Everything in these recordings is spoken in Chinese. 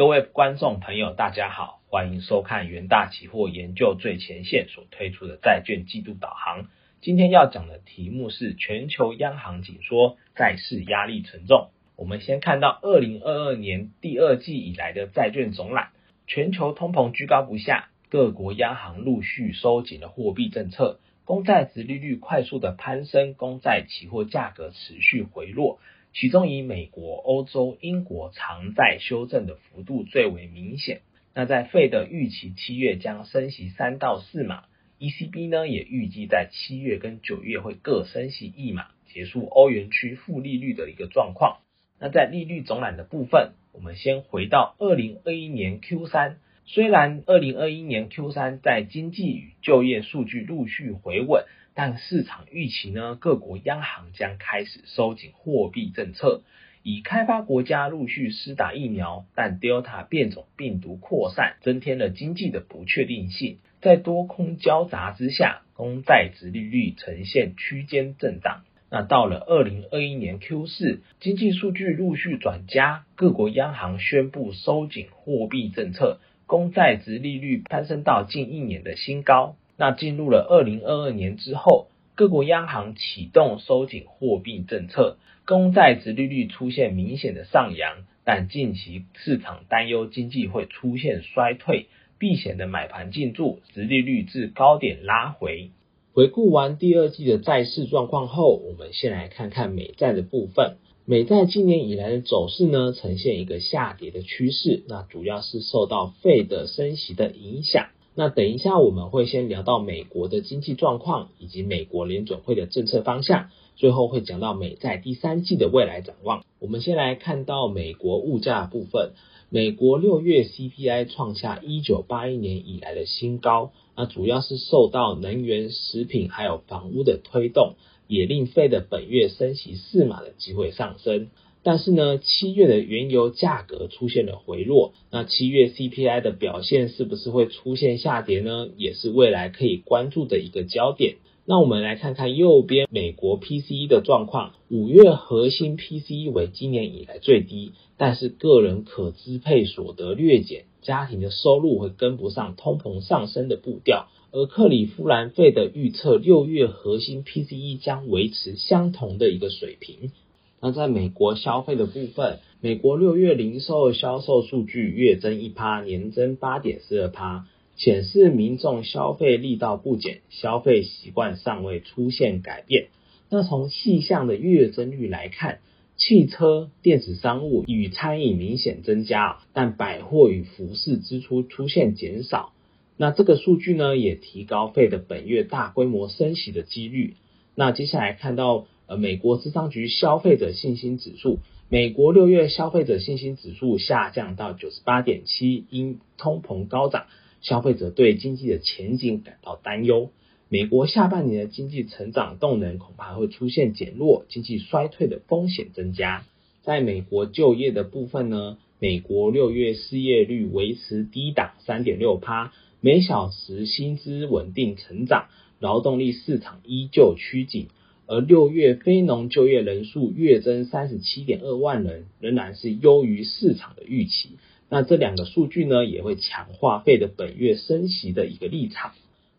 各位观众朋友，大家好，欢迎收看元大期货研究最前线所推出的债券季度导航。今天要讲的题目是全球央行紧缩，债市压力沉重。我们先看到二零二二年第二季以来的债券总览，全球通膨居高不下，各国央行陆续收紧了货币政策，公债值利率快速的攀升，公债期货价格持续回落。其中以美国、欧洲、英国长债修正的幅度最为明显。那在费的预期七月将升息三到四码，ECB 呢也预计在七月跟九月会各升息一码，结束欧元区负利率的一个状况。那在利率总览的部分，我们先回到二零二一年 Q 三，虽然二零二一年 Q 三在经济与就业数据陆续回稳。但市场预期呢，各国央行将开始收紧货币政策，以开发国家陆续施打疫苗，但 Delta 变种病毒扩散，增添了经济的不确定性。在多空交杂之下，公债值利率呈现区间震荡。那到了二零二一年 Q 四，经济数据陆续转佳，各国央行宣布收紧货币政策，公债值利率攀升到近一年的新高。那进入了二零二二年之后，各国央行启动收紧货币政策，公债值利率出现明显的上扬，但近期市场担忧经济会出现衰退，避险的买盘进驻，值利率至高点拉回。回顾完第二季的债市状况后，我们先来看看美债的部分。美债今年以来的走势呢，呈现一个下跌的趋势，那主要是受到费的升息的影响。那等一下，我们会先聊到美国的经济状况以及美国联准会的政策方向，最后会讲到美债第三季的未来展望。我们先来看到美国物价部分，美国六月 CPI 创下一九八一年以来的新高，那主要是受到能源、食品还有房屋的推动，也令费的本月升息四码的机会上升。但是呢，七月的原油价格出现了回落，那七月 CPI 的表现是不是会出现下跌呢？也是未来可以关注的一个焦点。那我们来看看右边美国 PCE 的状况，五月核心 PCE 为今年以来最低，但是个人可支配所得略减，家庭的收入会跟不上通膨上升的步调。而克里夫兰费的预测，六月核心 PCE 将维持相同的一个水平。那在美国消费的部分，美国六月零售销售数据月增一趴，年增八点四二趴，显示民众消费力道不减，消费习惯尚未出现改变。那从细项的月增率来看，汽车、电子商务与餐饮明显增加，但百货与服饰支出出现减少。那这个数据呢，也提高费的本月大规模升息的几率。那接下来看到。呃，美国智商局消费者信心指数，美国六月消费者信心指数下降到九十八点七，因通膨高涨，消费者对经济的前景感到担忧。美国下半年的经济成长动能恐怕会出现减弱，经济衰退的风险增加。在美国就业的部分呢，美国六月失业率维持低档三点六趴，每小时薪资稳定成长，劳动力市场依旧趋紧。而六月非农就业人数月增三十七点二万人，仍然是优于市场的预期。那这两个数据呢，也会强化费的本月升息的一个立场。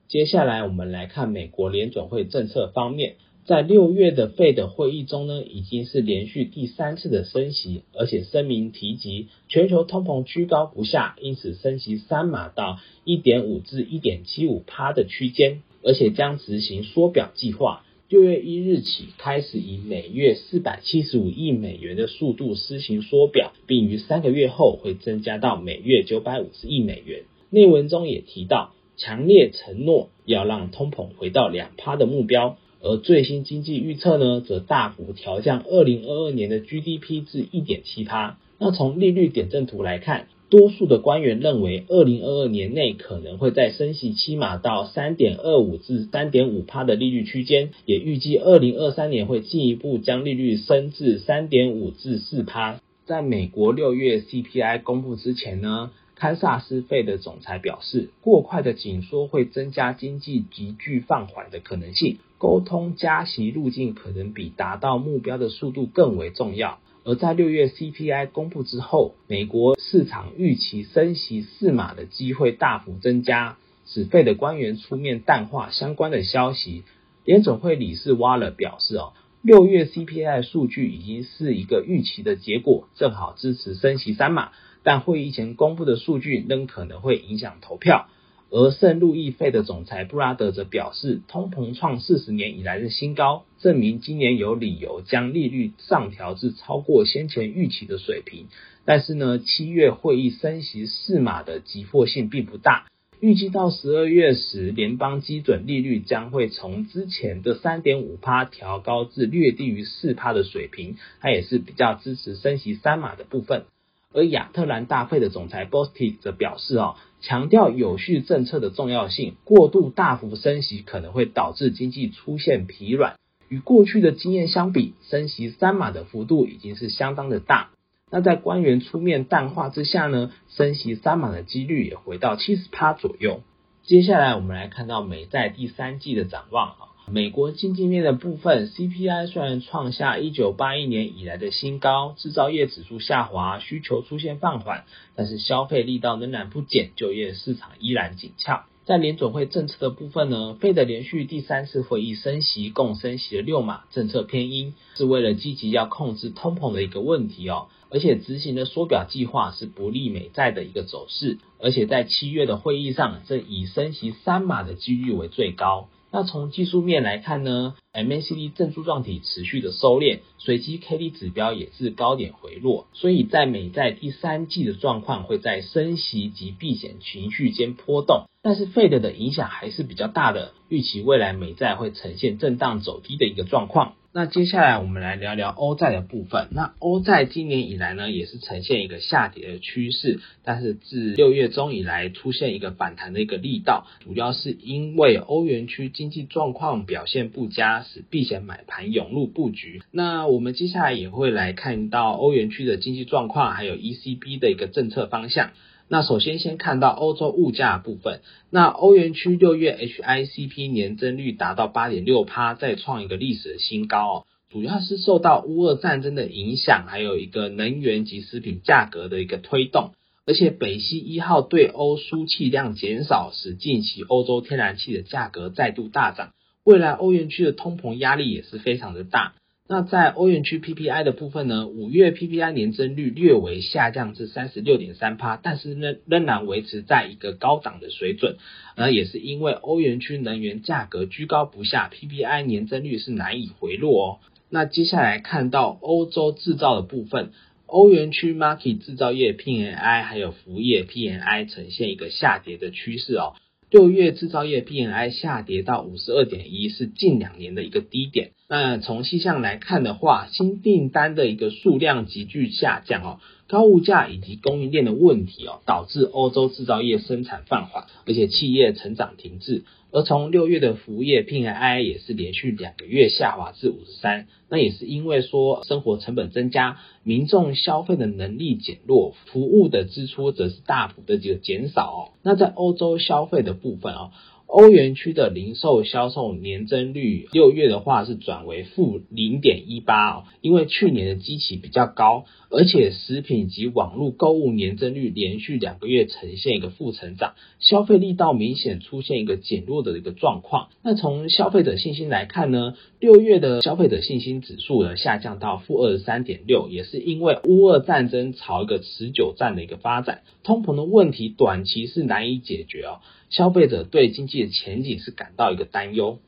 接下来我们来看美国联准会政策方面，在六月的费的会议中呢，已经是连续第三次的升息，而且声明提及全球通膨居高不下，因此升息三码到一点五至一点七五趴的区间，而且将执行缩表计划。六月一日起开始以每月四百七十五亿美元的速度施行缩表，并于三个月后会增加到每月九百五十亿美元。内文中也提到，强烈承诺要让通膨回到两趴的目标，而最新经济预测呢，则大幅调降二零二二年的 GDP 至一点七趴。那从利率点阵图来看。多数的官员认为，二零二二年内可能会在升息期码到三点二五至三点五趴的利率区间，也预计二零二三年会进一步将利率升至三点五至四趴。在美国六月 CPI 公布之前呢，堪萨斯费的总裁表示，过快的紧缩会增加经济急剧放缓的可能性，沟通加息路径可能比达到目标的速度更为重要。而在六月 CPI 公布之后，美国市场预期升息四码的机会大幅增加，使费的官员出面淡化相关的消息。联总会理事挖了表示哦，六月 CPI 数据已经是一个预期的结果，正好支持升息三码，但会议前公布的数据仍可能会影响投票。而圣路易费的总裁布拉德则表示，通膨创四十年以来的新高，证明今年有理由将利率上调至超过先前预期的水平。但是呢，七月会议升息四码的急迫性并不大，预计到十二月时，联邦基准利率将会从之前的三点五帕调高至略低于四帕的水平，它也是比较支持升息三码的部分。而亚特兰大会的总裁 Bostic 则表示，哦，强调有序政策的重要性，过度大幅升息可能会导致经济出现疲软。与过去的经验相比，升息三码的幅度已经是相当的大。那在官员出面淡化之下呢，升息三码的几率也回到七十趴左右。接下来我们来看到美债第三季的展望啊。美国经济面的部分，CPI 虽然创下一九八一年以来的新高，制造业指数下滑，需求出现放缓，但是消费力道仍然不减，就业市场依然紧俏。在联总会政策的部分呢，费的连续第三次会议升息，共升息了六码，政策偏鹰，是为了积极要控制通膨的一个问题哦。而且执行的缩表计划是不利美债的一个走势，而且在七月的会议上，这以升息三码的几率为最高。那从技术面来看呢，MACD 正柱状体持续的收敛，随机 K D 指标也是高点回落，所以在美债第三季的状况会在升息及避险情绪间波动，但是 Fed 的影响还是比较大的，预期未来美债会呈现震荡走低的一个状况。那接下来我们来聊聊欧债的部分。那欧债今年以来呢，也是呈现一个下跌的趋势，但是自六月中以来出现一个反弹的一个力道，主要是因为欧元区经济状况表现不佳，使避险买盘涌入布局。那我们接下来也会来看到欧元区的经济状况，还有 ECB 的一个政策方向。那首先先看到欧洲物价部分，那欧元区六月 HICP 年增率达到八点六趴，再创一个历史的新高哦。主要是受到乌俄战争的影响，还有一个能源及食品价格的一个推动，而且北溪一号对欧输气量减少，使近期欧洲天然气的价格再度大涨，未来欧元区的通膨压力也是非常的大。那在欧元区 PPI 的部分呢？五月 PPI 年增率略微下降至三十六点三帕，但是仍仍然维持在一个高档的水准。而也是因为欧元区能源价格居高不下，PPI 年增率是难以回落哦。那接下来看到欧洲制造的部分，欧元区 Market 制造业 PNI 还有服务业 PNI 呈现一个下跌的趋势哦。六月制造业 PNI 下跌到五十二点一，是近两年的一个低点。那从细项来看的话，新订单的一个数量急剧下降哦，高物价以及供应链的问题哦，导致欧洲制造业生产放缓，而且企业成长停滞。而从六月的服务业 PMI 也是连续两个月下滑至五十三，那也是因为说生活成本增加，民众消费的能力减弱，服务的支出则是大幅的这个减少哦。那在欧洲消费的部分哦。欧元区的零售销售年增率，六月的话是转为负零点一八哦，因为去年的基期比较高，而且食品及网络购物年增率连续两个月呈现一个负成长，消费力道明显出现一个减弱的一个状况。那从消费者信心来看呢，六月的消费者信心指数呢下降到负二十三点六，也是因为乌俄战争朝一个持久战的一个发展，通膨的问题短期是难以解决哦。消费者对经济的前景是感到一个担忧。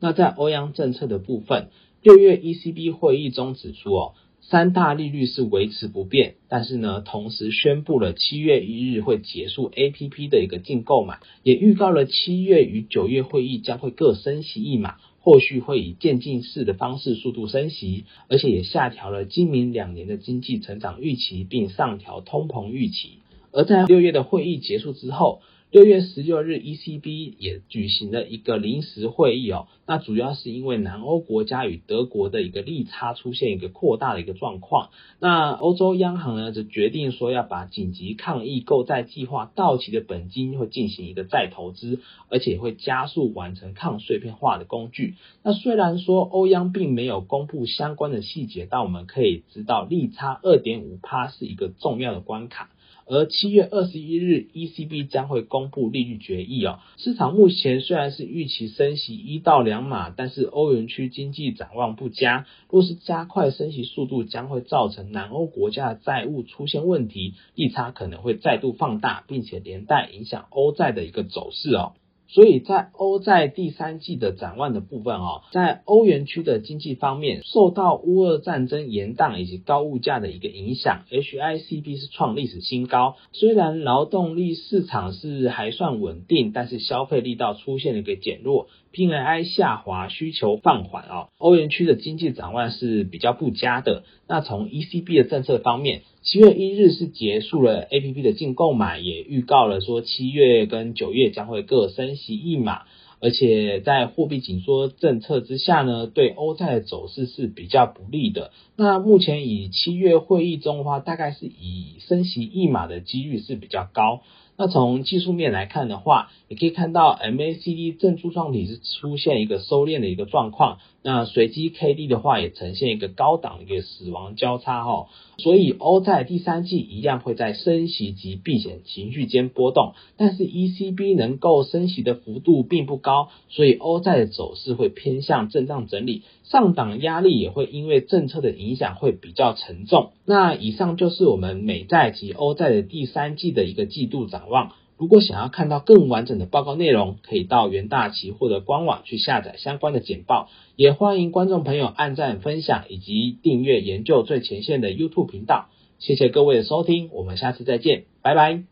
那在欧央政策的部分，六月 ECB 会议中指出，哦，三大利率是维持不变，但是呢，同时宣布了七月一日会结束 APP 的一个净购买，也预告了七月与九月会议将会各升息一码，后续会以渐进式的方式速度升息，而且也下调了今明两年的经济成长预期，并上调通膨预期。而在六月的会议结束之后。六月十六日，ECB 也举行了一个临时会议哦。那主要是因为南欧国家与德国的一个利差出现一个扩大的一个状况。那欧洲央行呢，就决定说要把紧急抗疫购债计划到期的本金会进行一个再投资，而且会加速完成抗碎片化的工具。那虽然说欧央并没有公布相关的细节，但我们可以知道利差二点五趴是一个重要的关卡。而七月二十一日，ECB 将会公布利率决议哦。市场目前虽然是预期升息一到两码，但是欧元区经济展望不佳。若是加快升息速度，将会造成南欧国家的债务出现问题，利差可能会再度放大，并且连带影响欧债的一个走势哦。所以在欧债第三季的展望的部分哦，在欧元区的经济方面，受到乌俄战争延宕以及高物价的一个影响，HICP 是创历史新高。虽然劳动力市场是还算稳定，但是消费力道出现了一个减弱，PMI 下滑，需求放缓哦。欧元区的经济展望是比较不佳的。那从 ECB 的政策方面。七月一日是结束了 A P P 的净购买，也预告了说七月跟九月将会各升息一码，而且在货币紧缩政策之下呢，对欧债的走势是比较不利的。那目前以七月会议中的话，大概是以升息一码的几率是比较高。那从技术面来看的话，也可以看到 MACD 正柱状体是出现一个收敛的一个状况，那随机 K D 的话也呈现一个高档的一个死亡交叉哈，所以欧债第三季一样会在升息及避险情绪间波动，但是 ECB 能够升息的幅度并不高，所以欧债的走势会偏向震荡整理，上档压力也会因为政策的影响会比较沉重。那以上就是我们美债及欧债的第三季的一个季度展望。如果想要看到更完整的报告内容，可以到元大旗或者官网去下载相关的简报。也欢迎观众朋友按赞、分享以及订阅研究最前线的 YouTube 频道。谢谢各位的收听，我们下次再见，拜拜。